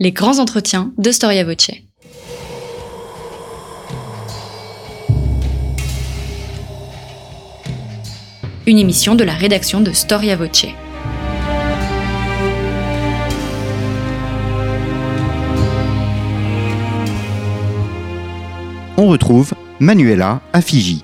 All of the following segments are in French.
Les grands entretiens de Storia Voce. Une émission de la rédaction de Storia Voce. On retrouve Manuela à Fiji.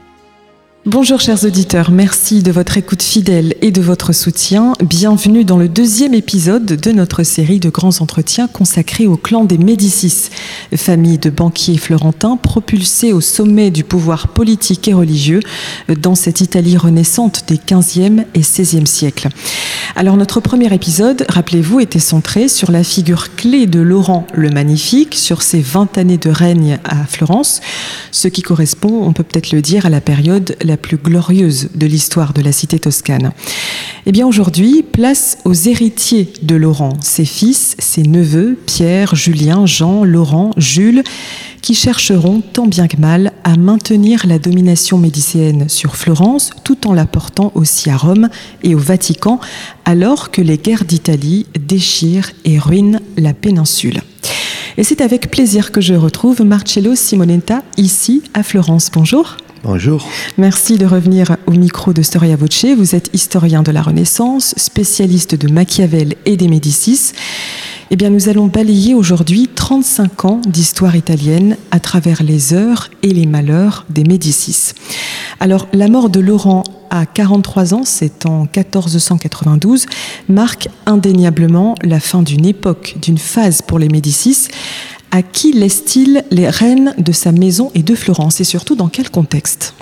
Bonjour chers auditeurs, merci de votre écoute fidèle et de votre soutien. Bienvenue dans le deuxième épisode de notre série de grands entretiens consacrés au clan des Médicis, famille de banquiers florentins propulsés au sommet du pouvoir politique et religieux dans cette Italie renaissante des 15e et 16e siècles. Alors notre premier épisode, rappelez-vous, était centré sur la figure clé de Laurent le Magnifique, sur ses 20 années de règne à Florence, ce qui correspond, on peut peut-être le dire, à la période la plus glorieuse de l'histoire de la cité toscane. Eh bien aujourd'hui, place aux héritiers de Laurent, ses fils, ses neveux, Pierre, Julien, Jean, Laurent, Jules, qui chercheront tant bien que mal à maintenir la domination médicéenne sur Florence tout en la portant aussi à Rome et au Vatican alors que les guerres d'Italie déchirent et ruinent la péninsule. Et c'est avec plaisir que je retrouve Marcello Simonetta ici à Florence. Bonjour. Bonjour. Merci de revenir au micro de Storia Voce. Vous êtes historien de la Renaissance, spécialiste de Machiavel et des Médicis. Eh bien, nous allons balayer aujourd'hui 35 ans d'histoire italienne à travers les heures et les malheurs des Médicis. Alors, la mort de Laurent à 43 ans, c'est en 1492, marque indéniablement la fin d'une époque, d'une phase pour les Médicis. À qui laisse-t-il les rênes de sa maison et de Florence Et surtout, dans quel contexte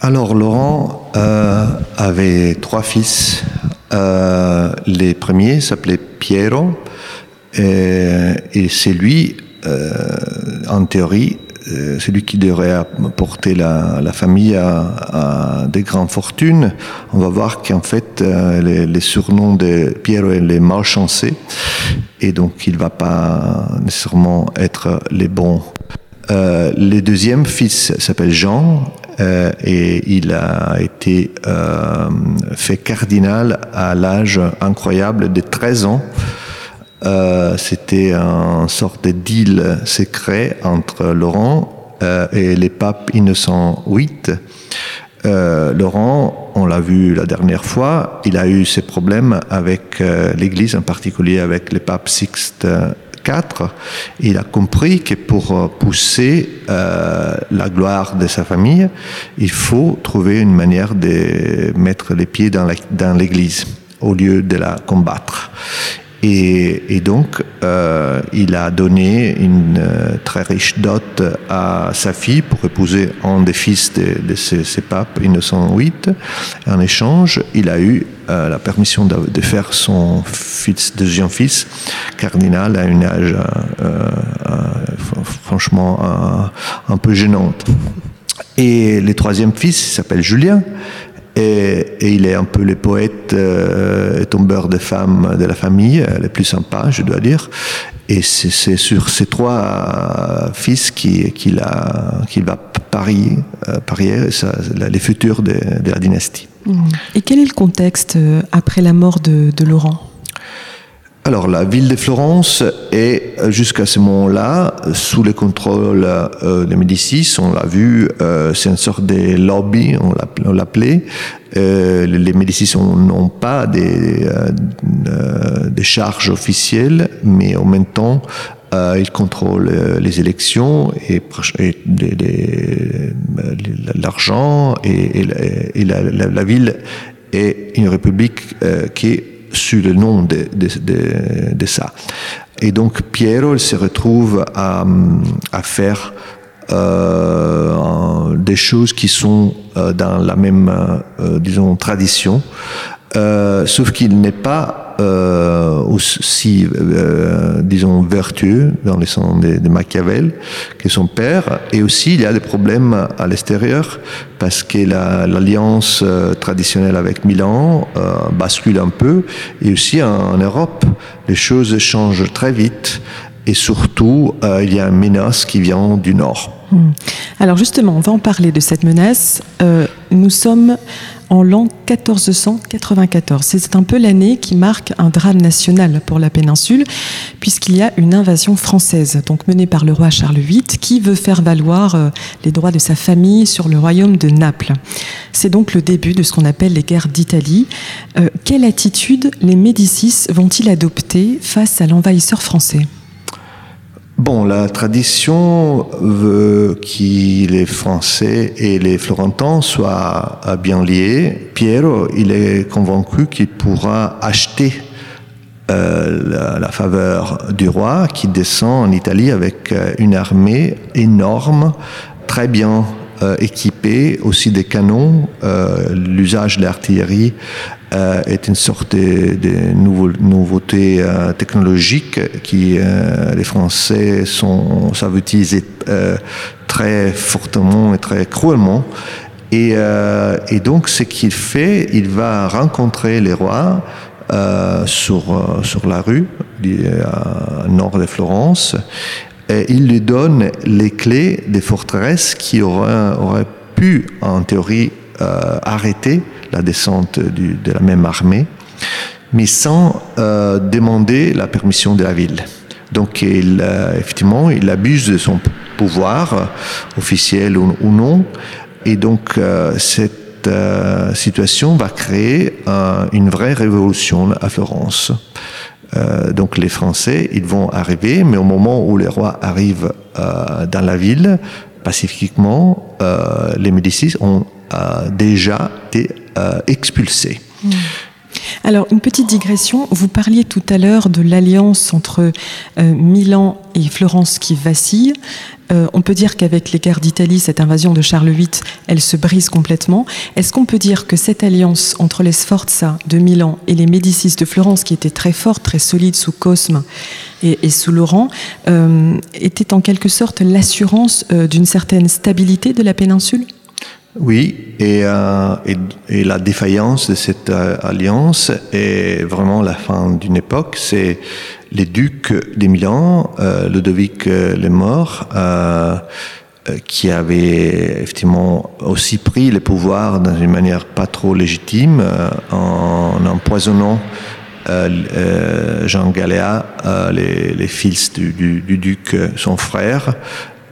Alors, Laurent euh, avait trois fils. Euh, les premiers s'appelaient Piero, et, c'est lui, euh, en théorie, celui qui devrait apporter la, la famille à, à, des grandes fortunes. On va voir qu'en fait, euh, les, les, surnoms de Piero et les malchancés, et donc il va pas nécessairement être les bons. Euh, le deuxième fils s'appelle Jean euh, et il a été euh, fait cardinal à l'âge incroyable de 13 ans. Euh, c'était un sorte de deal secret entre Laurent euh, et les papes Innocent VIII. Euh, Laurent, on l'a vu la dernière fois, il a eu ses problèmes avec euh, l'Église, en particulier avec le pape Sixte IV. Il a compris que pour pousser la gloire de sa famille, il faut trouver une manière de mettre les pieds dans l'Église au lieu de la combattre. Et, donc, euh, il a donné une euh, très riche dot à sa fille pour épouser un des fils de, de ces, papes Innocent VIII. En échange, il a eu euh, la permission de, faire son fils, deuxième fils cardinal à un âge franchement un peu gênante. Et le troisième fils s'appelle Julien. Et, il est un peu le poète euh, tombeur de femmes de la famille, le plus sympa, je dois dire. Et c'est sur ces trois fils qu'il va parier, euh, les futurs de, la dynastie. Et quel est le contexte euh, après la mort de Laurent? Alors, la ville de Florence est jusqu'à ce moment-là sous le contrôle euh, des Médicis. On l'a vu, euh, c'est une sorte de lobby, on l'appelait. Euh, les Médicis n'ont pas des, euh, des charges officielles, mais en même temps, euh, ils contrôlent les élections et, et l'argent et, et, et la, la, la, ville est une république qui est sur le nom de, de, ça. Et donc Piero il se retrouve à, à faire euh, des choses qui sont euh, dans la même, euh, disons, tradition, sauf qu'il n'est pas aussi, euh, disons, vertueux dans le sens de, de, Machiavel que son père. Et aussi, il y a des problèmes à l'extérieur parce que l'alliance la, traditionnelle avec Milan euh, bascule un peu. Et aussi en, Europe, les choses changent très vite. Et surtout, euh, il y a une menace qui vient du nord. Alors justement, on va en parler de cette menace. Euh, Nous sommes en l'an 1494. C'est un peu l'année qui marque un drame national pour la péninsule, puisqu'il y a une invasion française, donc menée par le roi Charles VIII, qui veut faire valoir euh, les droits de sa famille sur le royaume de Naples. C'est donc le début de ce qu'on appelle les guerres d'Italie. Euh, quelle attitude les Médicis vont-ils adopter face à l'envahisseur français? Bon, la tradition veut que les Français et les Florentins soient bien liés. Piero, il est convaincu qu'il pourra acheter euh, la, faveur du roi qui descend en Italie avec euh, une armée énorme, très bien euh, équipée, aussi des canons, l'usage de l'artillerie euh, est une sorte de, de nouveauté euh, technologique qui euh, les Français sont, savent utiliser très fortement et très cruellement. Et, donc, ce qu'il fait, il va rencontrer les rois sur, sur la rue, nord de Florence, et il lui donne les clés des forteresses qui auraient, auraient pu, en théorie, arrêter la descente de la même armée, mais sans euh, demander la permission de la ville. Donc, euh, effectivement, il abuse de son pouvoir, euh, officiel ou, non, et donc cette situation va créer une vraie révolution à Florence. donc les Français, ils vont arriver, mais au moment où les rois arrivent dans la ville, pacifiquement, les Médicis ont déjà été euh, expulsés. Hmm. Alors, une petite digression. Vous parliez tout à l'heure de l'alliance entre euh, Milan et Florence qui vacille. Euh, on peut dire qu'avec guerres d'Italie, cette invasion de Charles VIII, elle se brise complètement. Est-ce qu'on peut dire que cette alliance entre les Sforza de Milan et les Médicis de Florence, qui était très forte, très solide sous Cosme et, sous Laurent, était en quelque sorte l'assurance d'une certaine stabilité de la péninsule? Oui, et, euh, et, la défaillance de cette euh, alliance est vraiment la fin d'une époque. C'est les ducs des Milan, euh, Ludovic le Mort, qui avait effectivement aussi pris le pouvoir dans une manière pas trop légitime en empoisonnant Jean Galéa, les, fils du, duc, son frère,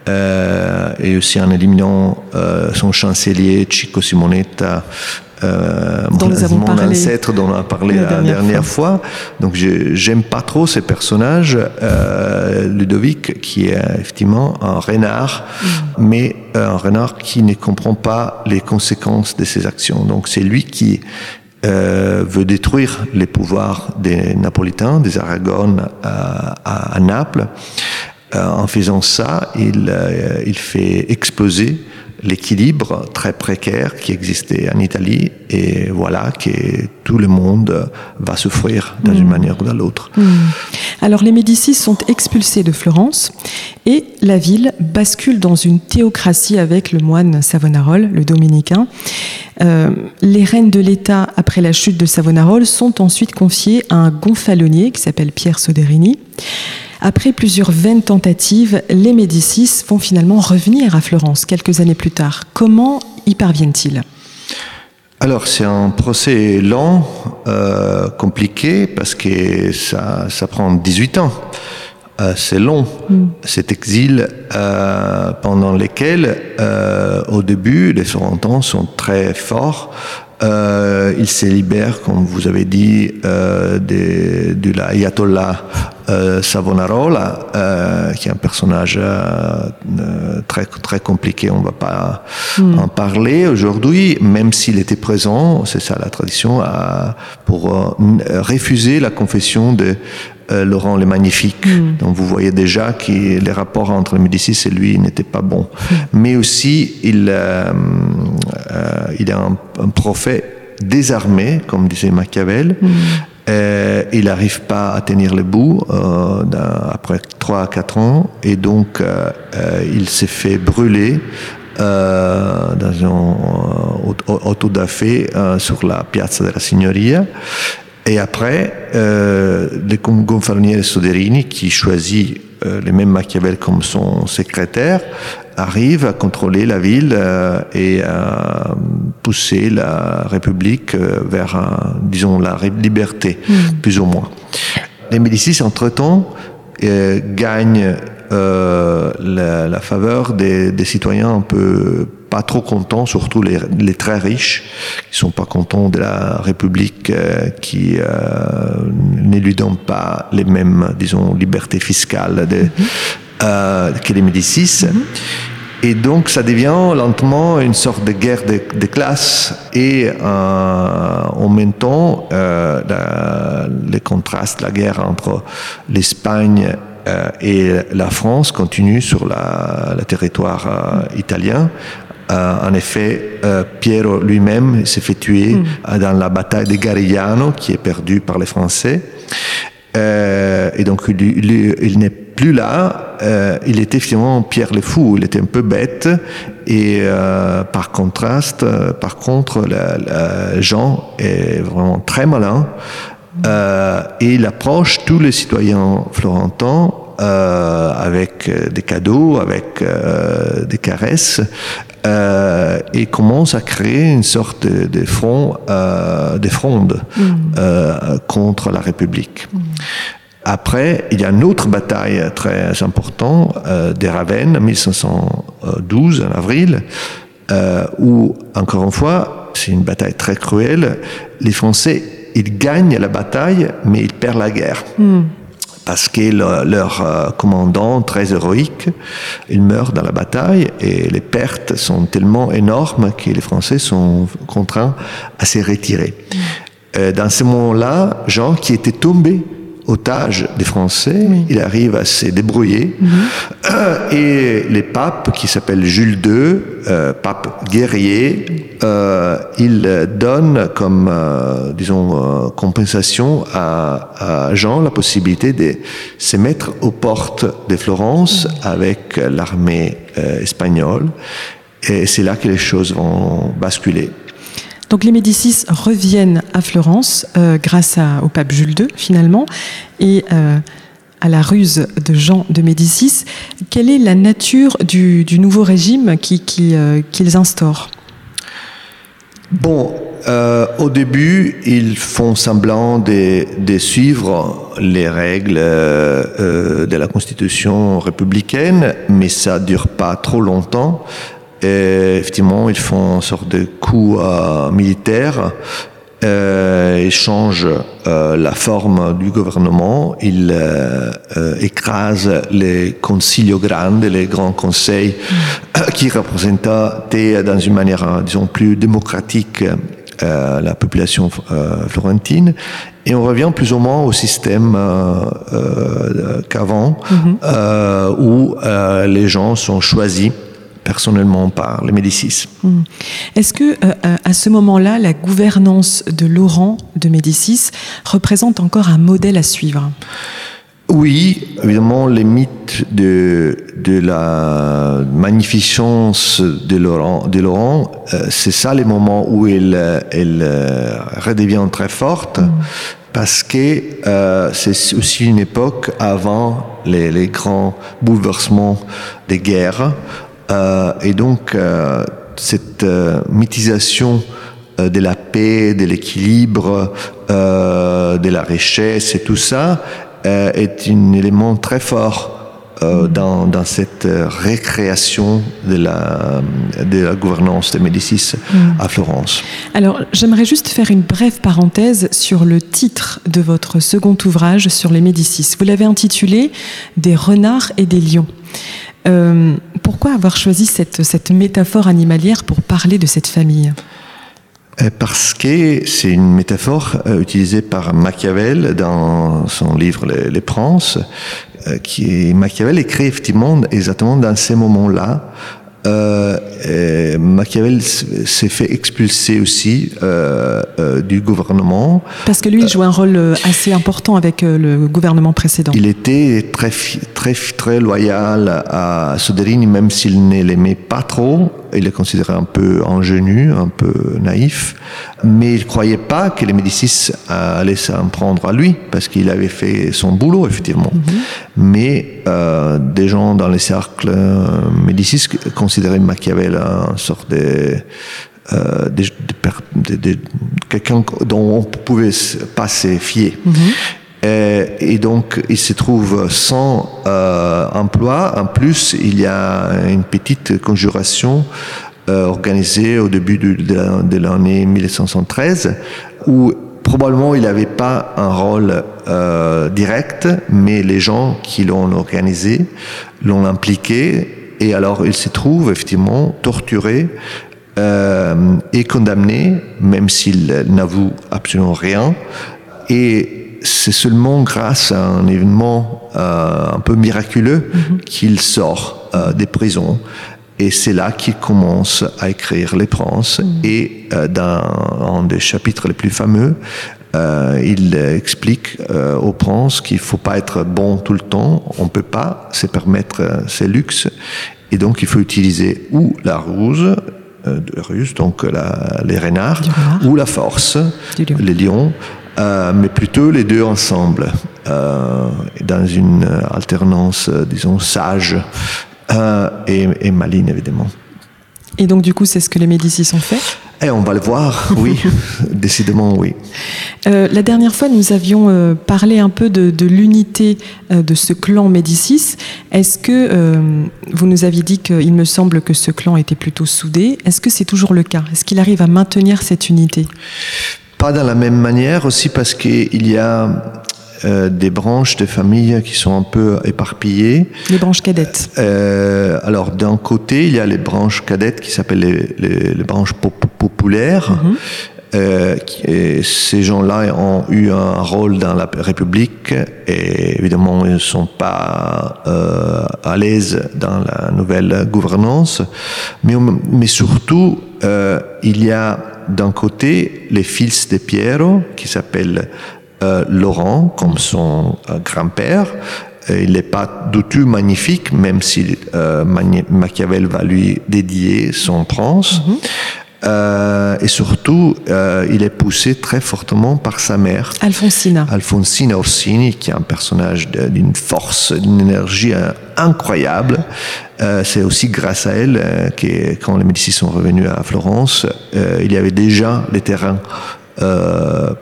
euh, et aussi en éliminant euh, son chancelier Chico Simonetta, euh, dont mon, mon ancêtre dont on a parlé la, dernière, fois. Donc j'aime pas trop ces personnages. Euh, Ludovic, qui est effectivement un renard, mm. mais un renard qui ne comprend pas les conséquences de ses actions. Donc c'est lui qui euh, veut détruire les pouvoirs des Napolitains, des Aragones à, à, à Naples. Euh, en faisant ça, il, euh, il fait exploser l'équilibre très précaire qui existait en Italie et voilà que tout le monde va souffrir d'une une mm. manière ou d'une autre. Mm. Alors les Médicis sont expulsés de Florence et la ville bascule dans une théocratie avec le moine Savonarole, le dominicain. Euh, les reines de l'État, après la chute de Savonarole, sont ensuite confiées à un gonfalonier qui s'appelle Pierre Soderini. Après plusieurs vaines tentatives, les Médicis vont finalement revenir à Florence quelques années plus tard. Comment y parviennent-ils? Alors c'est un procès lent, euh, compliqué, parce que ça, ça prend 18 ans. Euh, c'est long, mm. cet exil euh, pendant lequel, au début, les Florentins sont très forts, euh, il se libère, comme vous avez dit, euh, de, de l'ayatollah euh, Savonarola, euh, qui est un personnage euh, très très compliqué. On ne va pas hmm. en parler aujourd'hui, même s'il était présent. C'est ça la tradition pour refuser la confession de Laurent le Magnifique. Hmm. Donc vous voyez déjà que les rapports entre Médicis et lui n'étaient pas bons. Hmm. Mais aussi, il, il est un, un prophète désarmé, comme disait Machiavel. Mm. Euh, il n'arrive pas à tenir le bout euh, après 3 à 4 ans et donc euh, euh il s'est fait brûler euh, dans un autodafé sur la Piazza della Signoria. Et après, euh, le gonfalonier Soderini, qui choisit euh, le même Machiavel comme son secrétaire, arrive à contrôler la ville euh, et à pousser la République euh, vers, un- disons, la liberté, plus ou moins. Les Médicis, entre-temps, euh, gagnent la, la faveur des, des citoyens un peu pas trop contents, surtout les, les très riches, qui sont pas contents de la République euh, qui euh, ne lui donne pas les mêmes, disons, libertés fiscales de, euh, que les Médicis. Et donc ça devient lentement une sorte de guerre de, de classes et euh, en même temps euh, la- les contrastes, la guerre entre l'Espagne euh, et la France continue sur la, le territoire italien. Euh, en effet, euh, Piero lui-même s'est fait tuer euh, dans la bataille de Garigliano qui est perdue par les Français. Euh, et donc, il, il- il n'est plus là. Euh, il était finalement Pierre le Fou. Il était un peu bête. Et euh, par contraste, euh, par contre, la- la- Jean est vraiment très malin. Euh, et il approche tous les citoyens florentins euh, avec euh, des cadeaux, avec euh, des caresses, euh, et commence à créer une sorte de, de front, euh, de fronde euh, contre la République. Après, il y a une autre bataille très importante euh, des Ravenne, en 1512, en avril, euh, où, encore une fois, c'est une bataille très cruelle. Les Français, ils gagnent la bataille, mais ils perdent la guerre. Parce que le- leur euh, commandant, très héroïque, il meurt dans la bataille et les pertes sont tellement énormes que les Français sont contraints à se retirer. Euh, dans ce moment-là, Jean, qui était tombé otage des Français, il arrive à se débrouiller. Euh, et les papes, qui s'appellent Jules II, euh, pape guerrier, euh, il donne comme, euh, disons, euh, compensation à, à Jean la possibilité de se mettre aux portes de Florence avec l'armée euh, espagnole. Et c'est là que les choses vont basculer. Donc les Médicis reviennent à Florence euh, grâce au pape Jules II finalement et euh, à la ruse de Jean de Médicis. Quelle est la nature du, nouveau régime euh, qu'ils instaurent? Bon, au début, ils font semblant de, suivre les règles de la Constitution républicaine, mais ça dure pas trop longtemps. Et effectivement, ils font une sorte de coup euh, militaire. Euh, ils changent euh, la forme du gouvernement, ils euh, euh, écrasent les concilio grande, les grands conseils qui représentaient dans une manière, euh, disons, plus démocratique euh, la population euh, florentine. Et on revient plus ou moins au système euh, euh, qu'avant, euh, où euh, les gens sont choisis personnellement par les Médicis. Est-ce que euh, euh, à ce moment-là, la gouvernance de Laurent de Médicis représente encore un modèle à suivre? Oui, évidemment, les mythes de, de la magnificence de Laurent, de Laurent euh, c'est ça les moments où elle, elle euh, redevient très forte, parce que euh, c'est aussi une époque avant les, les grands bouleversements des guerres, et donc euh, cette euh, mythisation euh, de la paix, de l'équilibre, euh, de la richesse et tout ça euh, est un élément très fort euh, dans, dans cette euh, récréation de la, de la gouvernance des Médicis à Florence. Alors, j'aimerais juste faire une brève parenthèse sur le titre de votre second ouvrage sur les Médicis. Vous l'avez intitulé Des renards et des lions. Euh, pourquoi avoir choisi cette, cette métaphore animalière pour parler de cette famille Euh, Parce que c'est une métaphore euh, utilisée par Machiavel dans son livre Les, Les Princes, qui Machiavel écrit effectivement exactement dans ces moments-là. Euh, euh, Machiavel s'est fait expulser aussi euh, euh, du gouvernement. Parce que lui, il joue un rôle euh, assez important avec euh, le gouvernement précédent. Il était très, très, très loyal à Soderini, même s'il ne l'aimait pas trop. Il est considéré un peu ingénu, un peu naïf, mais il ne croyait pas que les Médicis allaient s'en prendre à lui, parce qu'il avait fait son boulot, effectivement. Mhm. Mais euh, des gens dans les cercles euh, Médicis considéraient Machiavel une sorte de... Euh, quelqu'un dont on pouvait pas se fier. Mhm. Et, et, donc, il se trouve sans euh, emploi. En plus, il y a une petite conjuration euh, organisée au début de, l'année 1913 où probablement il n'avait pas un rôle euh, direct, mais les gens qui l'ont organisé l'ont impliqué. Et alors, il se trouve effectivement torturé euh, et condamné, même s'il n'avoue absolument rien. Et c'est seulement grâce à un événement euh, un peu miraculeux mhm. qu'il sort euh, des prisons. Et c'est là qu'il commence à écrire Les Princes. Mhm. Et euh, dans un des chapitres les plus fameux, il explique aux princes qu'il faut pas être bon tout le temps, on peut pas se permettre ces luxes, et donc il faut utiliser ou la ruse, ruse donc les renards, ou la force, les lions, euh, mais plutôt les deux ensemble, euh, dans une alternance, euh, disons, sage et, et, maligne, évidemment. Et donc, du coup, c'est ce que les Médicis ont fait? Et eh, on va le voir, oui, décidément, oui. la dernière fois, nous avions parlé un peu de, de l'unité de ce clan Médicis. Est-ce que vous nous aviez dit qu'il me semble que ce clan était plutôt soudé? Est-ce que c'est toujours le cas? Est-ce qu'il arrive à maintenir cette unité? Pas de la même manière aussi parce qu'il y a euh, des branches de famille qui sont un peu éparpillées. Les branches cadettes. Euh, alors d'un côté, il y a les branches cadettes qui s'appellent les, les, branches populaires. Mhm. Euh, et ces gens-là ont eu un rôle dans la République et évidemment ils ne sont pas euh, à l'aise dans la nouvelle gouvernance. Mais, mais surtout, euh, il y a d'un côté les fils de Piero qui s'appellent euh, Laurent comme son euh, grand-père. Il n'est pas du tout magnifique, même si Machiavel va lui dédier son prince. Mhm. Euh, et surtout, euh, il est poussé très fortement par sa mère. Alfonsina. Alfonsina Orsini, qui est un personnage d'une force, d'une énergie euh, incroyable. Euh, c'est aussi grâce à elle euh, que quand les Médicis sont revenus à Florence, il y avait déjà les terrains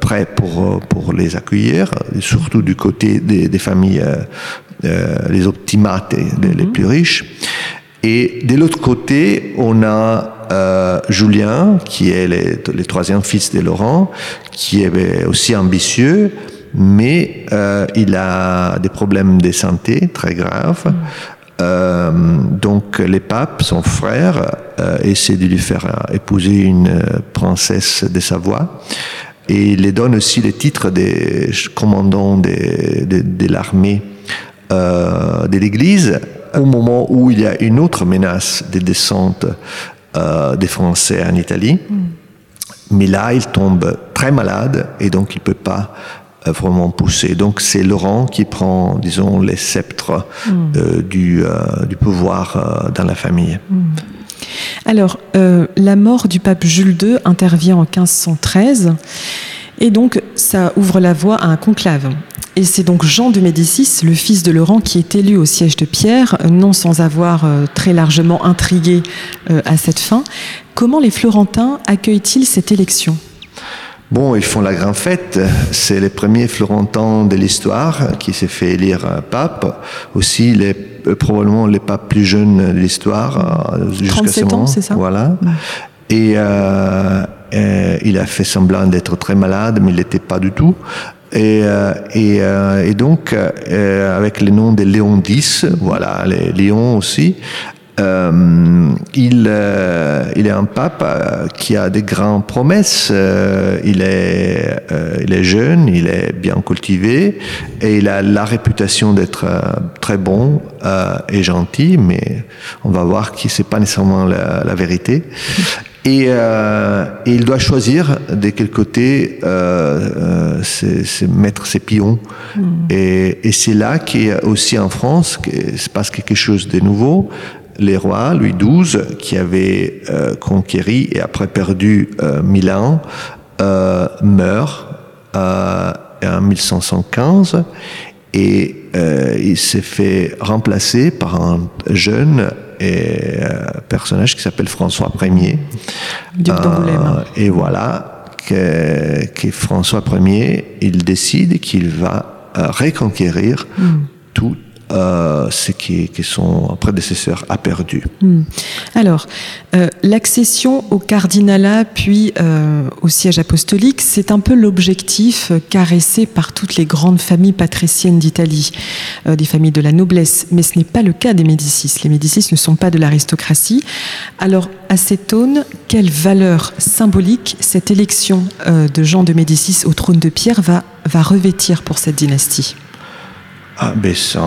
prêts pour, pour les accueillir, surtout du côté des, des familles, les optimates, les, les mhm. plus riches. Et de l'autre côté, on a euh, Julien, qui est le, troisième fils de Laurent, qui est aussi ambitieux, mais euh, il a des problèmes de santé très graves. Euh, donc les papes, son frère, essaient de lui faire épouser une princesse de Savoie. Et il les donne aussi les titres des commandants de, de l'armée de l'Église au moment où il y a une autre menace de descente euh, des Français en Italie. Mm. Mais là, il tombe très malade et donc il ne peut pas euh, vraiment pousser. Donc c'est Laurent qui prend, disons, les sceptres mm. euh, du, du, pouvoir dans la famille. Mm. Alors, la mort du pape Jules II intervient en 1513 et donc ça ouvre la voie à un conclave. Et c'est donc Jean de Médicis, le fils de Laurent, qui est élu au siège de Pierre, non sans avoir euh, très largement intrigué euh, à cette fin. Comment les Florentins accueillent-ils cette élection? Bon, ils font la grande fête. C'est les premiers Florentins de l'histoire qui s'est fait élire pape. Aussi, les, euh, probablement les papes plus jeunes de l'histoire. Jusqu'à ce moment. c'est ça? Voilà. Et euh, il a fait semblant d'être très malade, mais il n'était pas du tout. Et, euh, euh, et, donc, euh, avec le nom de Léon X, voilà, Léon aussi, il, est un pape qui a des grandes promesses. il, est, il est jeune, il est bien cultivé et il a la réputation d'être très bon et gentil, mais on va voir que c'est pas nécessairement la vérité. Et, euh, et, il doit choisir de quel côté euh, euh mettre ses pions. Mm. Et, et c'est là qu'il aussi en France, se passe quelque chose de nouveau. les rois, Louis XII, qui avait euh, conquéri et après perdu euh, Milan, meurt en 1115 et il s'est fait remplacer par un jeune et, euh, personnage qui s'appelle François Ier. Duc d'Angoulême. Euh, et voilà que, que François Ier, il décide qu'il va euh, reconquérir tout euh, ce qui, son prédécesseur a perdu. Hmm. Alors, euh, l'accession au cardinalat puis euh, au siège apostolique, c'est un peu l'objectif caressé par toutes les grandes familles patriciennes d'Italie, des familles de la noblesse, mais ce n'est pas le cas des Médicis. Les Médicis ne sont pas de l'aristocratie. Alors, à cette aune, quelle valeur symbolique cette élection de Jean de Médicis au trône de Pierre va revêtir pour cette dynastie? Ah, ben, c'est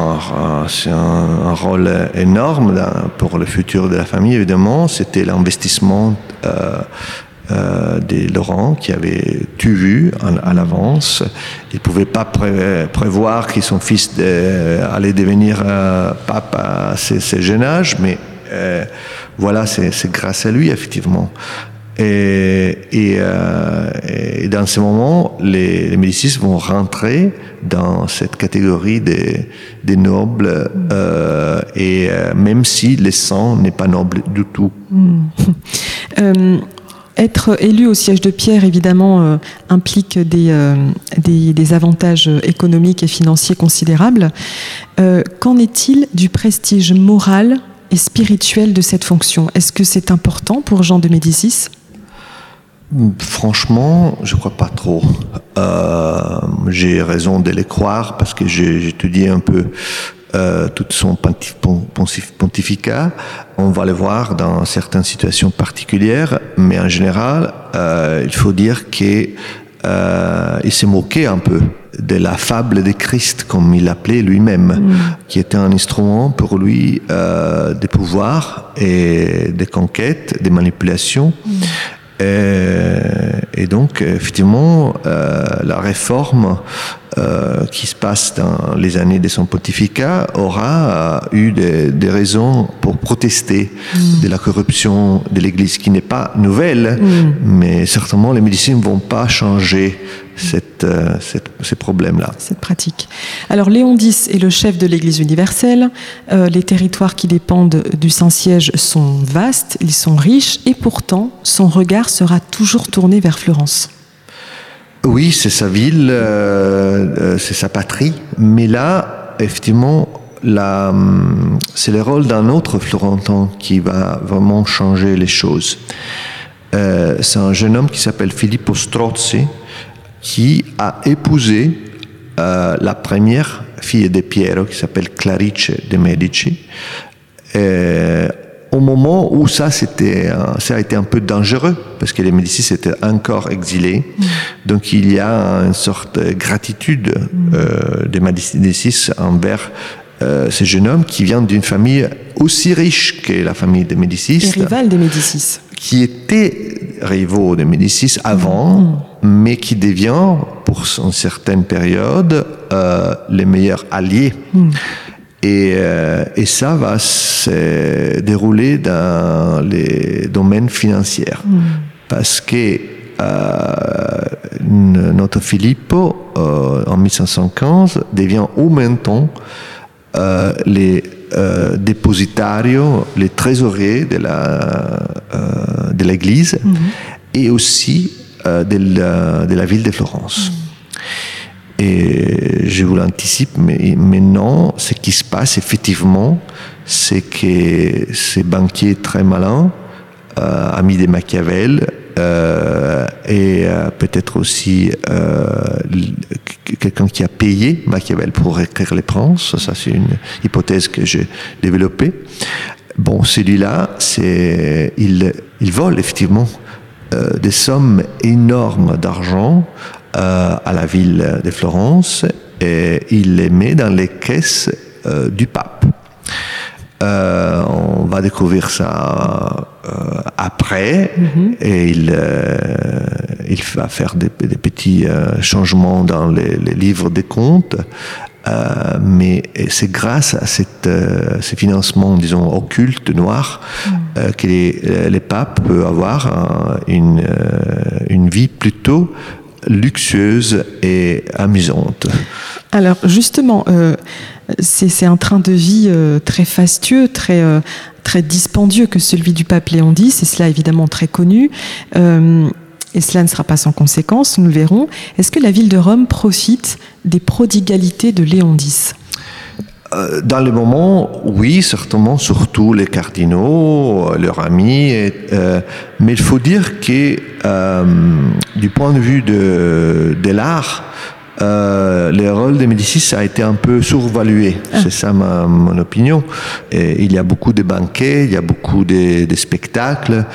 un, rôle énorme pour le futur de la famille, évidemment. C'était l'investissement euh, euh, des Laurent qui avait tout vu à l'avance. Il ne pouvait pas pré- prévoir que son fils de- allait devenir euh, pape à ce, jeune âge, mais euh, voilà, c'est grâce à lui, effectivement. Euh, et dans ce moment, les, Médicis vont rentrer dans cette catégorie des, nobles, euh, et euh, même si le sang n'est pas noble du tout. Euh, être élu au siège de Pierre, évidemment, implique des, avantages économiques et financiers considérables. Qu'en est-il du prestige moral et spirituel de cette fonction? Est-ce que c'est important pour Jean de Médicis? Franchement, je crois pas trop. Euh, j'ai raison de les croire parce que j'ai étudié un peu euh, tout son pontif- pontificat. On va le voir dans certaines situations particulières, mais en général, euh, il faut dire que euh, s'est moqué un peu de la fable de Christ, comme il l'appelait lui-même, qui était un instrument pour lui euh, de pouvoir et de conquête, de manipulation. Euh, et donc, effectivement, euh, la réforme euh, qui se passe dans les années de son pontificat aura euh, eu des, des raisons pour protester de la corruption de l'Église, qui n'est pas nouvelle, mais certainement les médecins ne vont pas changer cette, euh, cette- ces problèmes-là. cette pratique. Alors Léon X est le chef de l'Église universelle. Euh, les territoires qui dépendent du Saint-Siège sont vastes, ils sont riches, et pourtant son regard sera toujours tourné vers Florence. Oui, c'est sa ville, euh, euh, c'est sa patrie. Mais là, effectivement, hum, c'est le rôle d'un autre Florentin qui va vraiment changer les choses. Euh, c'est un jeune homme qui s'appelle Filippo Strozzi, qui a épousé euh, la première fille de Piero, qui s'appelle Clarice de Medici. Euh, au moment où ça, c'était, ça a été un peu dangereux, parce que les Médicis étaient encore exilés. Donc il y a une sorte de gratitude euh, des Médicis envers euh, ce jeune homme qui vient d'une famille aussi riche que la famille des Médicis Et rival des Médicis. qui était rivaux de Médicis avant, mais qui devient, pour une certaine période, euh, les meilleurs alliés. Et, euh, et ça va se dérouler dans les domaines financiers. Parce que euh, notre Filippo, euh, en 1515, devient au même temps euh, les euh, dépositarios, les trésoriers de la euh, de l'Église et aussi euh, de, la, de la ville de Florence. Et je vous l'anticipe, mais maintenant, ce qui se passe effectivement, c'est que ces banquiers très malins, euh, amis de Machiavel, euh, et euh, peut-être aussi quelqu'un qui a payé Machiavel pour écrire Les Princes, ça c'est une hypothèse que j'ai développée. Bon, celui-là, il, il vole effectivement des sommes énormes d'argent à la ville de Florence et il les met dans les caisses euh, du pape. Euh, on va découvrir ça euh, après et il, euh, il va faire des, des petits euh, changements dans les, les livres des comptes mais c'est grâce à cette, ces financements, disons, occultes, noirs, mm. que les, les, papes peuvent avoir une, une vie plutôt luxueuse et amusante. Alors justement, euh, c'est un train de vie euh, très fastueux, très, euh, très dispendieux que celui du pape Léon X, et cela évidemment très connu. et cela ne sera pas sans conséquence, nous verrons. Est-ce que la ville de Rome profite des prodigalités de Léon X? euh, dans les moments, oui, certainement, surtout les cardinaux, leurs amis. Euh, mais il faut dire que euh, du point de vue de, de l'art, euh, le rôle des Médicis a été un peu survalué. Ah. C'est ça ma, mon opinion. Et il y a beaucoup de banquets, il y a beaucoup de, de spectacles.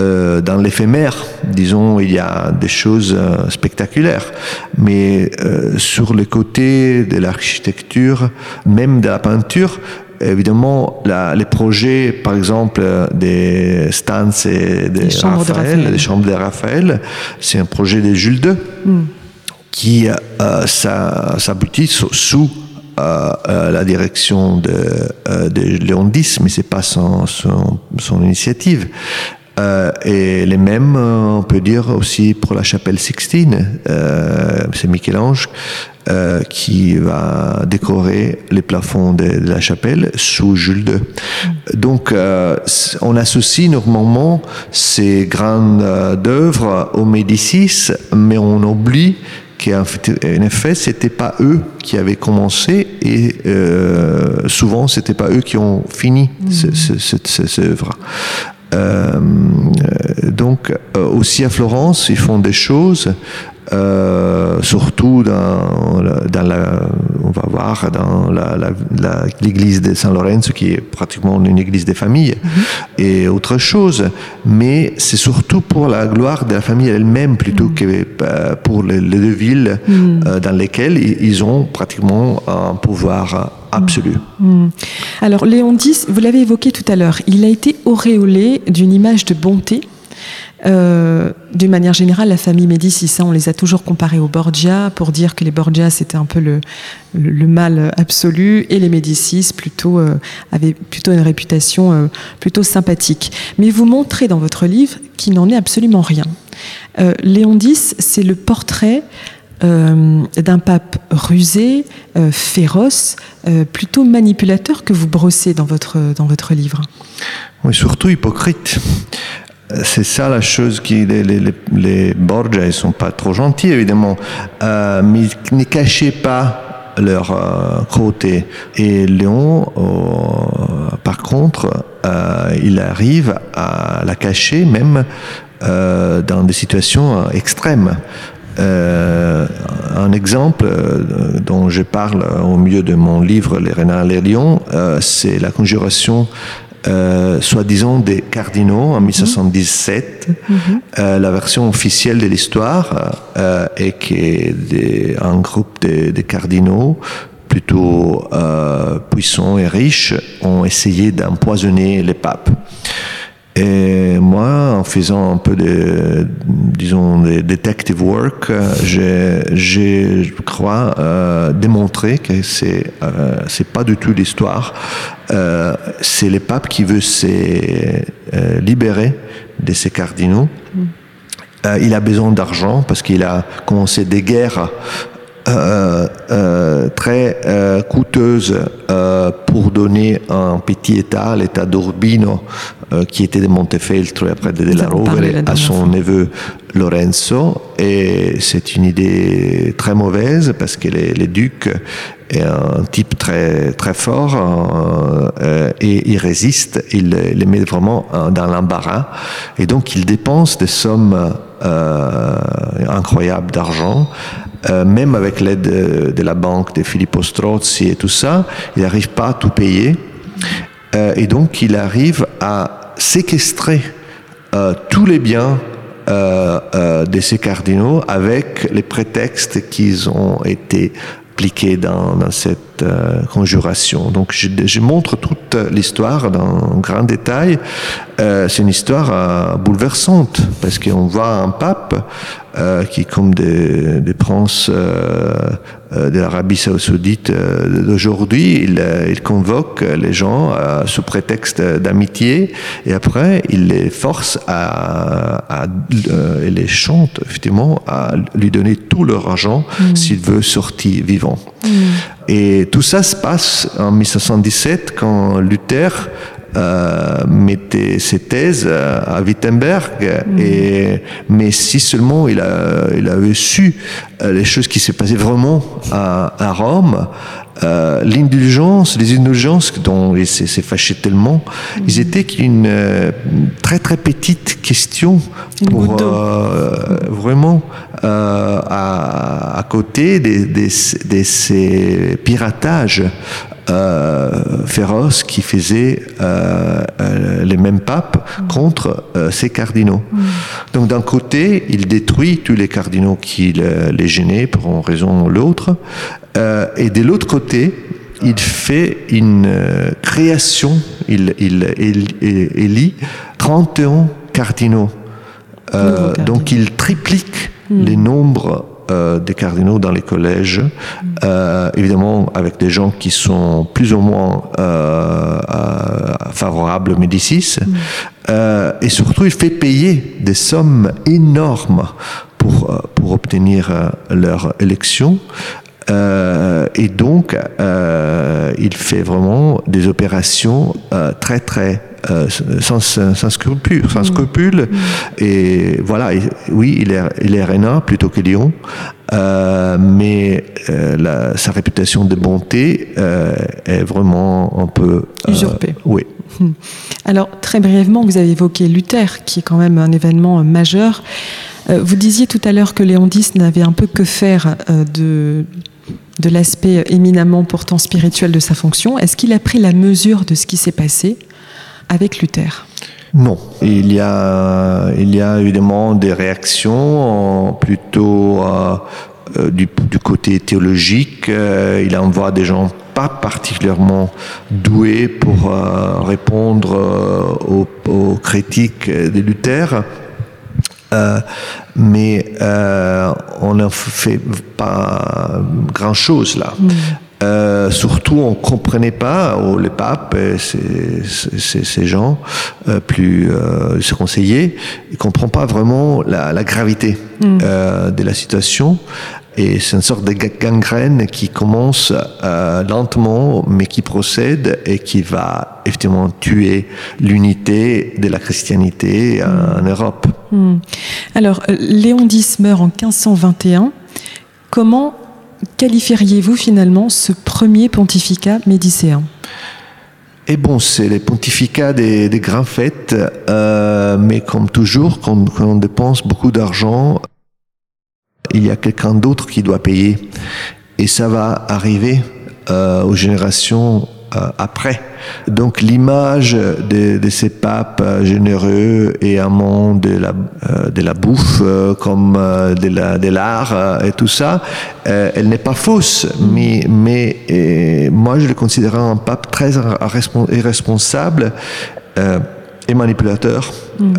Euh, dans l'éphémère, disons, il y a des choses euh, spectaculaires. Mais euh, sur le côté de l'architecture, même de la peinture, évidemment, la, les projets, par exemple, des stances et des, chambres de Raphaël, des chambres de Raphaël, c'est un projet de Jules II. Mm qui euh, s'aboutit sous euh, euh, la direction de, euh, de Léon X, mais c'est pas son, son, son initiative. Euh, et les mêmes, on peut dire aussi pour la chapelle Sixtine, c'est Michel-Ange qui va décorer les plafonds de, de, la chapelle sous Jules II. Donc, on associe normalement ces grandes œuvres aux Médicis, mais on oublie en effet, c'était pas eux qui avaient commencé et euh, souvent c'était pas eux qui ont fini mmh. cette œuvre. Euh, donc euh, aussi à Florence, ils font des choses euh, surtout dans, dans la, on va voir dans l'église de Saint Lorenzo qui est pratiquement une église des familles mm-hmm. et autre chose. Mais c'est surtout pour la gloire de la famille elle-même plutôt mm. que euh, pour les, les deux villes mm. euh, dans lesquelles ils ont pratiquement un pouvoir absolu. Alors Léon X, vous l'avez évoqué tout à l'heure, il a été auréolé d'une image de bonté euh, d'une manière générale, la famille Médicis, on les a toujours comparés aux Borgia pour dire que les Borgia c'était un peu le, mal absolu et les Médicis plutôt euh, avaient plutôt une réputation euh, plutôt sympathique. Mais vous montrez dans votre livre qu'il n'en est absolument rien. Léon X, c'est le portrait d'un pape rusé, féroce, plutôt manipulateur que vous brossez dans votre, dans votre livre. Oui, surtout hypocrite c'est ça la chose qui les, les, les Borgia ils sont pas trop gentils évidemment. Euh, mais ils ne cachaient pas leur euh, côté. Et Léon euh, par contre il arrive à la cacher même dans des situations extrêmes. Un exemple dont je parle au milieu de mon livre Les Renards et les Lions, c'est la conjuration euh, soi-disant des cardinaux en 1717. Mm -hmm. euh, la version officielle de l'histoire euh, est qu'un groupe de, de, cardinaux plutôt euh, puissants et riches ont essayé d'empoisonner les papes. Et moi, en faisant un peu de, disons, de detective work, j'ai, je crois, euh, démontré que c'est, euh, c'est pas du tout l'histoire. Euh, c'est le pape qui veut se euh, libérer de ces cardinaux. Mm. Euh, il a besoin d'argent parce qu'il a commencé des guerres euh, euh, très euh, coûteuse pour donner un petit état, l'état d'Urbino, qui était de Montefeltro et après de La Rovere, à son neveu Lorenzo. Et c'est une idée très mauvaise parce que les, les ducs est un type très très fort euh, et il résiste, il les met vraiment dans l'embarras et donc il dépense des sommes euh, incroyables d'argent euh, même avec l'aide de, de, la banque de Filippo Strozzi et tout ça, il n'arrive pas à tout payer. Euh, et donc, il arrive à séquestrer euh, tous les biens euh, euh, de ces cardinaux avec les prétextes qu'ils ont été dans, cette euh, conjuration. Donc je, montre toute l'histoire dans grand détail. Euh, c'est une histoire euh, bouleversante parce qu'on voit un pape qui, comme des, princes de l'Arabie saoudite d'aujourd'hui, il, il, convoque les gens sous prétexte d'amitié et après il les force à, à, il les chante effectivement à lui donner tout leur argent mmh. s'il veut sortir vivant. Mmh. Et tout ça se passe en 1717 quand Luther euh, mettait ses thèses à Wittenberg. Mm. Et, mais si seulement il, a, il avait su euh, les choses qui s'est passées vraiment à, à Rome, euh, l'indulgence, les indulgences dont il s'est fâché tellement, mmh. ils étaient qu'une euh, très très petite question pour euh, vraiment euh, à, à, côté de, de, de ces piratages euh, féroces qui faisaient euh, euh, les mêmes papes contre ces cardinaux. Mmh. Donc d'un côté, il détruit tous les cardinaux qui les gênaient pour une raison ou l'autre, et de l'autre côté, il fait une création, il, il, il, il élit 31 cardinaux. Euh, donc il triplique mmh. les nombres euh, des cardinaux dans les collèges, euh, évidemment avec des gens qui sont plus ou moins euh, favorables au Médicis, mm. et surtout il fait payer des sommes énormes pour, pour obtenir leur élection. Euh, et donc, euh, il fait vraiment des opérations euh, très très euh, sans, sans sans scrupules. Mmh. Et voilà, et, oui, il est, il est Rénin plutôt que Lyon, euh, mais euh, la, sa réputation de bonté est vraiment un peu usurpée. Oui. Mmh. Alors très brièvement, vous avez évoqué Luther, qui est quand même un événement majeur. Vous disiez tout à l'heure que Léon X n'avait un peu que faire de, de l'aspect éminemment pourtant spirituel de sa fonction. Est-ce qu'il a pris la mesure de ce qui s'est passé? Avec Luther non, il y a, il y a évidemment des réactions plutôt euh, euh, du, du, côté théologique. Euh, il envoie des gens pas particulièrement doués pour euh, répondre euh, aux, aux, critiques de Luther. mais on ne fait pas grand chose là. Mm. Euh, surtout, on comprenait pas, oh, les papes, ces gens euh, plus euh, ces conseillers, ils comprennent pas vraiment la, la gravité mm. euh, de la situation. Et c'est une sorte de gangrène qui commence euh, lentement, mais qui procède et qui va effectivement tuer l'unité de la christianité mm. en Europe. Mm. Alors, Léon X meurt en 1521. Comment qualifieriez-vous finalement ce premier pontificat médicéen? Et bon, c'est les pontificats des, des fêtes, euh, mais comme toujours, quand, on dépense beaucoup d'argent, il y a quelqu'un d'autre qui doit payer. Et ça va arriver euh, aux générations après. Donc l'image de, de, ces papes généreux et amants de la, euh, de la bouffe euh, comme de la de l'art et tout ça, elle n'est pas fausse, mais, mais moi je le considère un pape très irresponsable et manipulateur mmh.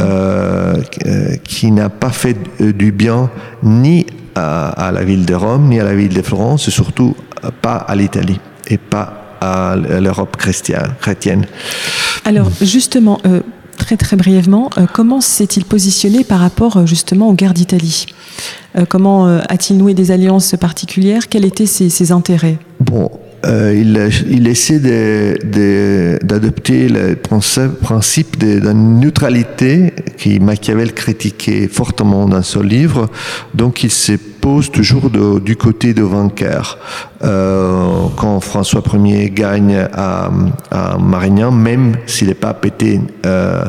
qui n'a pas fait du bien ni à, à, la ville de Rome, ni à la ville de Florence, et surtout pas à l'Italie et pas à l'Europe chrétienne. Alors justement, euh, très très brièvement, euh, comment s'est-il positionné par rapport euh, justement aux guerres d'Italie? Euh, Comment euh, a-t-il noué des alliances particulières? Quels étaient ses, ses intérêts? Bon, euh, il, il, essaie d'adopter le principe de, de, neutralité qui Machiavel critiquait fortement dans son livre. Donc il se pose toujours du côté de vainqueur. Euh, quand François Ier gagne à, Marignan, même si les papes étaient euh,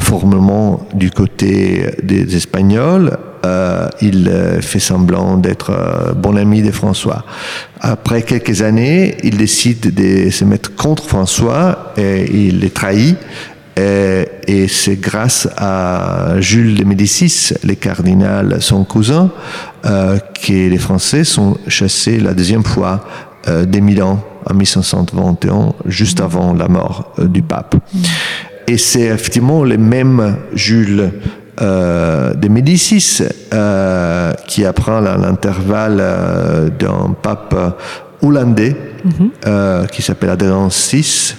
formellement du côté des Espagnols, euh, il fait semblant d'être bon ami de François. Après quelques années, il décide de se mettre contre François et il les trahit. Et, et c'est grâce à Jules de Médicis, le cardinal, son cousin, euh, que les Français sont chassés la deuxième fois euh, des Milan en 1521, juste avant la mort euh, du pape. Et c'est effectivement le même Jules euh, de Médicis euh, qui apprend à l'intervalle euh, d'un pape hollandais euh, qui s'appelle Adrien VI.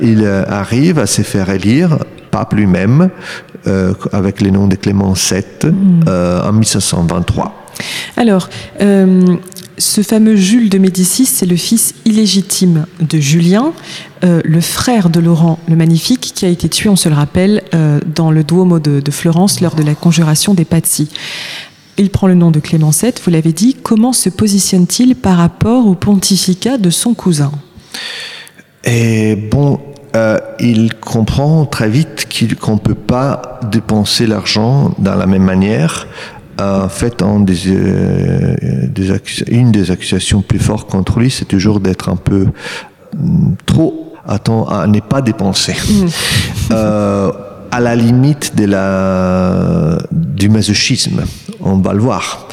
Il euh, arrive à se faire élire pape lui-même euh, avec le nom de Clément VII euh, en 1523. Alors, euh, ce fameux Jules de Médicis, c'est le fils illégitime de Julien, le frère de Laurent le Magnifique, qui a été tué, on se le rappelle, dans le Duomo de, de Florence lors de la conjuration des Pazzi. Il prend le nom de Clément VII, vous l'avez dit. Comment se positionne-t-il par rapport au pontificat de son cousin? Et bon, euh, il comprend très vite qu'il- qu'on ne peut pas dépenser l'argent dans la même manière. En fait, en des, euh, des une des accusations plus fortes contre lui, c'est toujours d'être un peu hum, trop attend à ne pas dépenser. Euh, à la limite de la, du masochisme, on va le voir.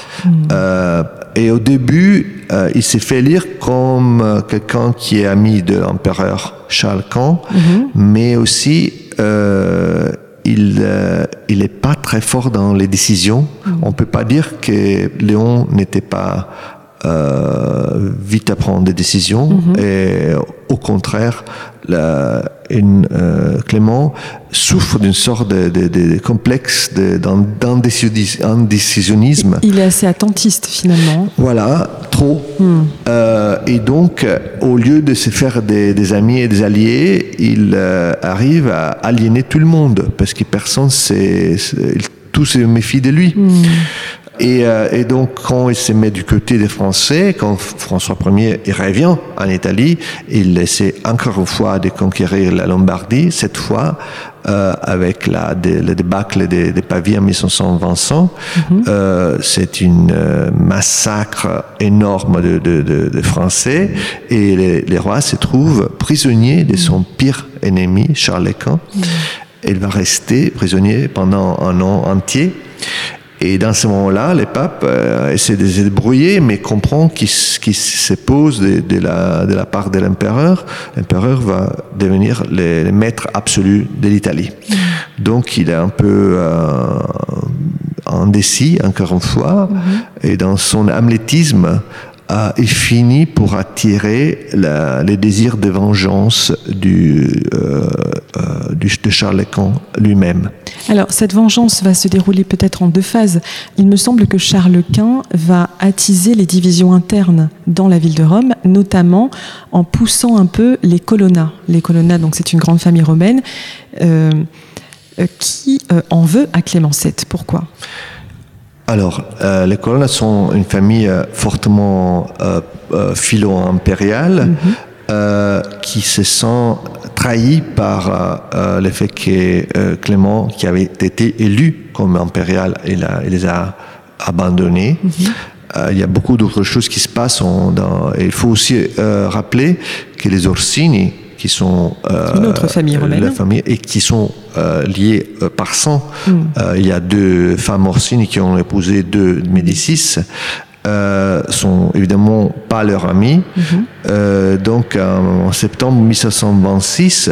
Euh, et au début, euh, il s'est fait lire comme euh, quelqu'un qui est ami de l'empereur Charles Quint, mais aussi euh, il euh, il est pas très fort dans les décisions. On peut pas dire que Léon n'était pas euh, vite à prendre des décisions et au contraire la- une, euh, Clément souffre d'une sorte de, de- de- de complexe de- d'in- d'indécisionis- indécisionnisme Il est assez attentiste finalement. voilà, trop. Euh, et donc, au lieu de se faire des, des amis et des alliés, il euh, arrive à aliéner tout le monde parce que personne, c'est, tout se méfie de lui. Et, euh, et donc, quand il se met du côté des Français, quand François Ier revient en Italie, il essaie encore une fois de conquérir la Lombardie, cette fois euh, avec la, de- le débâcle des, Pavie en 1525. Euh, c'est euh, massacre énorme de, de, de- de Français et les, les rois se trouvent prisonniers de son pire ennemi, Charles Quint. Il va rester prisonnier pendant un an entier. Et dans ce moment-là, le pape euh, essaie de se débrouiller, mais comprend qu'il se pose de, de la, de la part de l'empereur. L'empereur va devenir le, le maître absolu de l'Italie. Donc il est un peu euh, indécis, encore une fois, et dans son hamlétisme, euh, il finit pour attirer les désirs de vengeance euh, euh, de Charles Quint lui-même. Alors, cette vengeance va se dérouler peut-être en deux phases. Il me semble que Charles Quint va attiser les divisions internes dans la ville de Rome, notamment en poussant un peu les colonna. Les colonna, donc c'est une grande famille romaine euh, qui en veut à Clément VII. Pourquoi? Alors, euh, les colonnes sont une famille euh, fortement euh, philo-impériale euh, qui se sent trahie par le fait que Clément, qui avait été élu comme impérial, il, a- il les a abandonnés. Euh, il y a beaucoup d'autres choses qui se passent. dans- il faut aussi euh, rappeler que les Orsini, qui sont euh, Une autre famille romaine. la famille et qui sont euh, liés euh, par sang. Mm. Il y a deux femmes Orsini qui ont épousé deux Médicis. Euh, sont évidemment pas leurs amis. Mm-hmm. Euh, donc en, septembre 1526,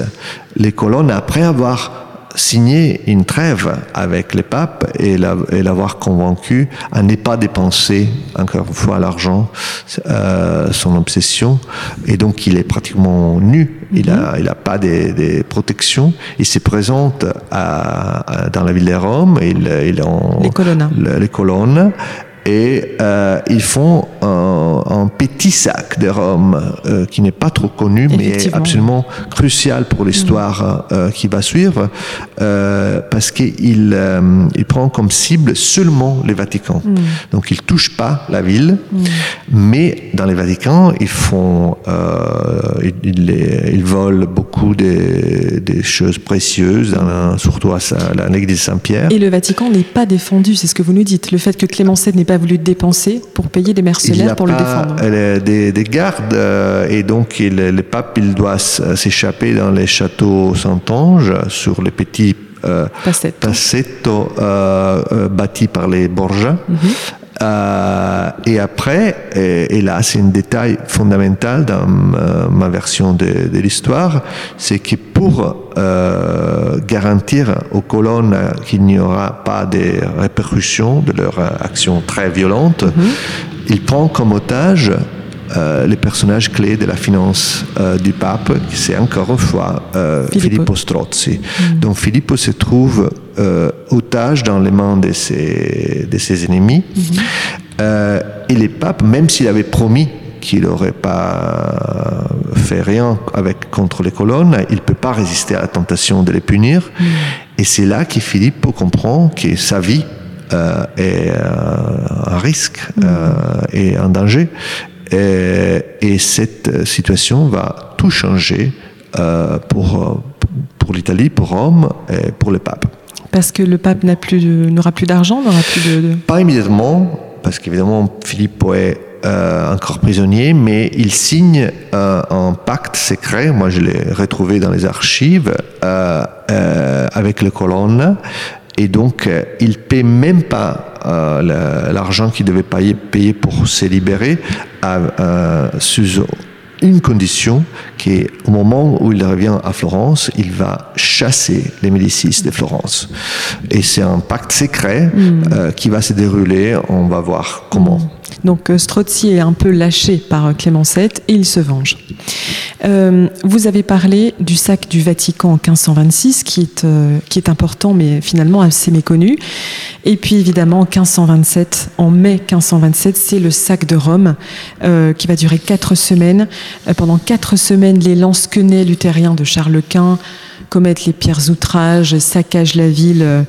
les colonnes, après avoir signé une trêve avec les papes et la- et l'avoir convaincu à ne pas dépenser encore une fois l'argent, euh, son obsession, et donc il est pratiquement nu, il a, il a pas des, des protections, il se présente à, à- dans la ville de Rome, il, il est en Les colonna. le- les colonnes et euh, ils font un, un petit sac de Rome euh, qui n'est pas trop connu mais Effectivement. absolument crucial pour l'histoire euh, qui va suivre parce qu'il il prend comme cible seulement les Vaticans. Donc il touche pas la ville, mais dans les Vaticans ils font ils, ils, volent beaucoup des, des choses précieuses, surtout à la l'église Saint-Pierre. Et le Vatican n'est pas défendu, c'est ce que vous nous dites. Le fait que Clément VII n'ait pas voulu dépenser pour payer des mercenaires a pour le défendre. euh, des, des gardes euh, et donc il- le pape il doit s- s'échapper dans les châteaux Saint-Ange sur les petits euh, passetto euh, euh, bâtis par les Borgia. Mhm. Euh, et après, et, là c'est un détail fondamental dans ma version de, de l'histoire, c'est que pour euh, garantir aux colonnes qu'il n'y aura pas de répercussions de leur action très violente, mhm. il prend comme otage euh, les personnages clés de la finance euh, du pape, c'est encore une fois euh, Filippo. Strozzi. Mm. Donc Filippo se trouve otage dans les mains de ses, de ses ennemis. Mm-hmm. et le pape, même s'il avait promis qu'il n'aurait pas fait rien avec, contre les colonnes, il ne peut pas résister à la tentation de les punir. Mm. Et c'est là que Filippo comprend que sa vie est un risque mm. et un danger et, et, cette situation va tout changer euh, pour, pour l'Italie, pour Rome et pour le pape. Parce que le pape n'aura plus, d'argent, n'aura plus de, Pas immédiatement, parce qu'évidemment Philippe est euh, encore prisonnier, mais il signe euh, un pacte secret, moi je l'ai retrouvé dans les archives, euh, euh avec les colonnes, et donc euh, il paie même pas euh, l'argent qu'il devait payer, pour se libérer euh, sous une condition qui est au moment où il revient à Florence, il va chasser les Médicis de Florence. Et c'est un pacte secret mm. euh, qui va se dérouler, on va voir comment. Mm. Donc euh, Strozzi est un peu lâché par Clément VII et il se venge. Euh, vous avez parlé du sac du Vatican en 1526 qui est, euh, qui est important mais finalement assez méconnu. Et puis évidemment en 1527, en mai 1527, c'est le sac de Rome qui va durer quatre semaines. pendant quatre semaines, les lansquenets luthériens de Charles Quint commettent les pires outrages, saccagent la ville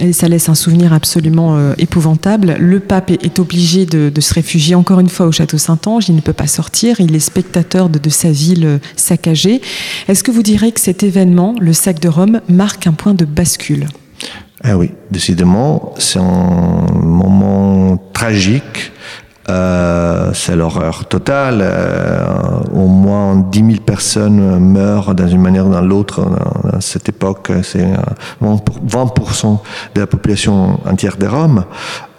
et ça laisse un souvenir absolument euh, épouvantable. Le pape est, obligé de, se réfugier encore une fois au château Saint-Ange. Il ne peut pas sortir. Il est spectateur de, sa ville euh, saccagée. Est-ce que vous direz que cet événement, le sac de Rome, marque un point de bascule? Ah oui, décidément, c'est un moment tragique euh, c'est l'horreur totale. Euh, au moins 10 000 personnes meurent d'une une manière ou dans l'autre. À cette époque, c'est 20% de la population entière de Rome.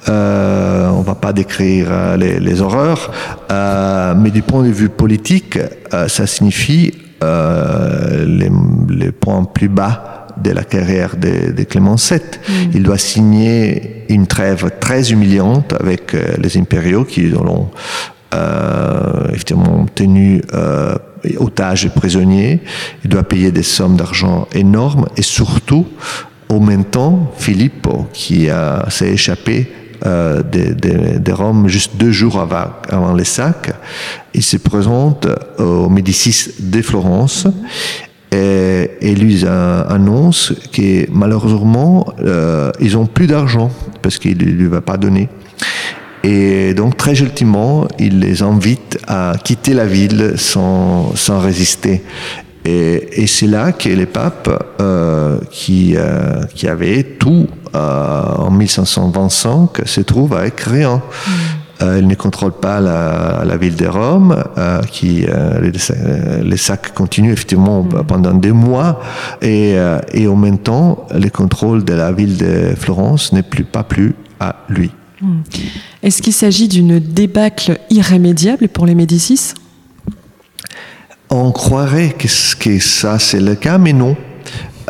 Euh, on va pas décrire euh, les, les horreurs, euh, mais du point de vue politique, ça signifie les, les points plus bas de la carrière de, Clément VII. Mm. Il doit signer une trêve très humiliante avec euh, les impériaux qui l'ont euh, effectivement tenu euh, otage et prisonnier. Il doit payer des sommes d'argent énormes et surtout, au même temps, Filippo, qui s'est échappé euh, de, de, de, Rome juste deux jours avant, avant les sacs. Il se présente au Médicis de Florence et, et lui annonce que malheureusement, euh, ils ont plus d'argent parce qu'il ne lui va pas donner. Et donc très gentiment, il les invite à quitter la ville sans, sans résister. Et, et c'est là que les papes, euh, qui, euh, qui avaient tout euh, en 1525, se trouvent avec rien. Mm. Euh, il ne contrôle pas la, la ville de Rome, euh, qui euh, les, les, sacs continuent effectivement mm. pendant des mois, et, et en même temps, le contrôle de la ville de Florence n'est plus pas plus à lui. Mm. Est-ce qu'il s'agit d'une débâcle irrémédiable pour les Médicis? On croirait que, que ça c'est le cas, mais non.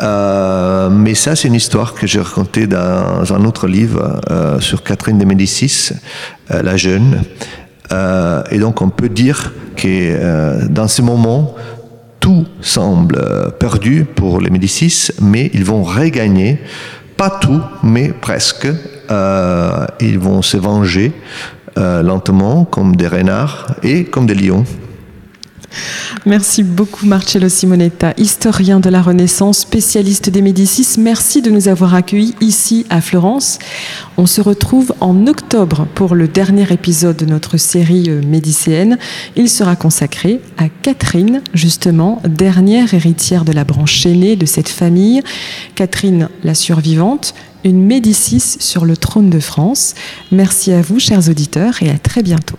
Euh, mais ça, c'est une histoire que j'ai racontée dans un autre livre euh, sur Catherine de Médicis, la jeune. Euh, et donc, on peut dire que euh, dans ce moment, tout semble perdu pour les Médicis, mais ils vont regagner, pas tout, mais presque. ils vont se venger lentement, comme des renards et comme des lions. Merci beaucoup Marcello Simonetta, historien de la Renaissance, spécialiste des Médicis. Merci de nous avoir accueillis ici à Florence. On se retrouve en octobre pour le dernier épisode de notre série euh, médicéenne. Il sera consacré à Catherine, justement, dernière héritière de la branche aînée de cette famille. Catherine, la survivante, une Médicis sur le trône de France. Merci à vous, chers auditeurs, et à très bientôt.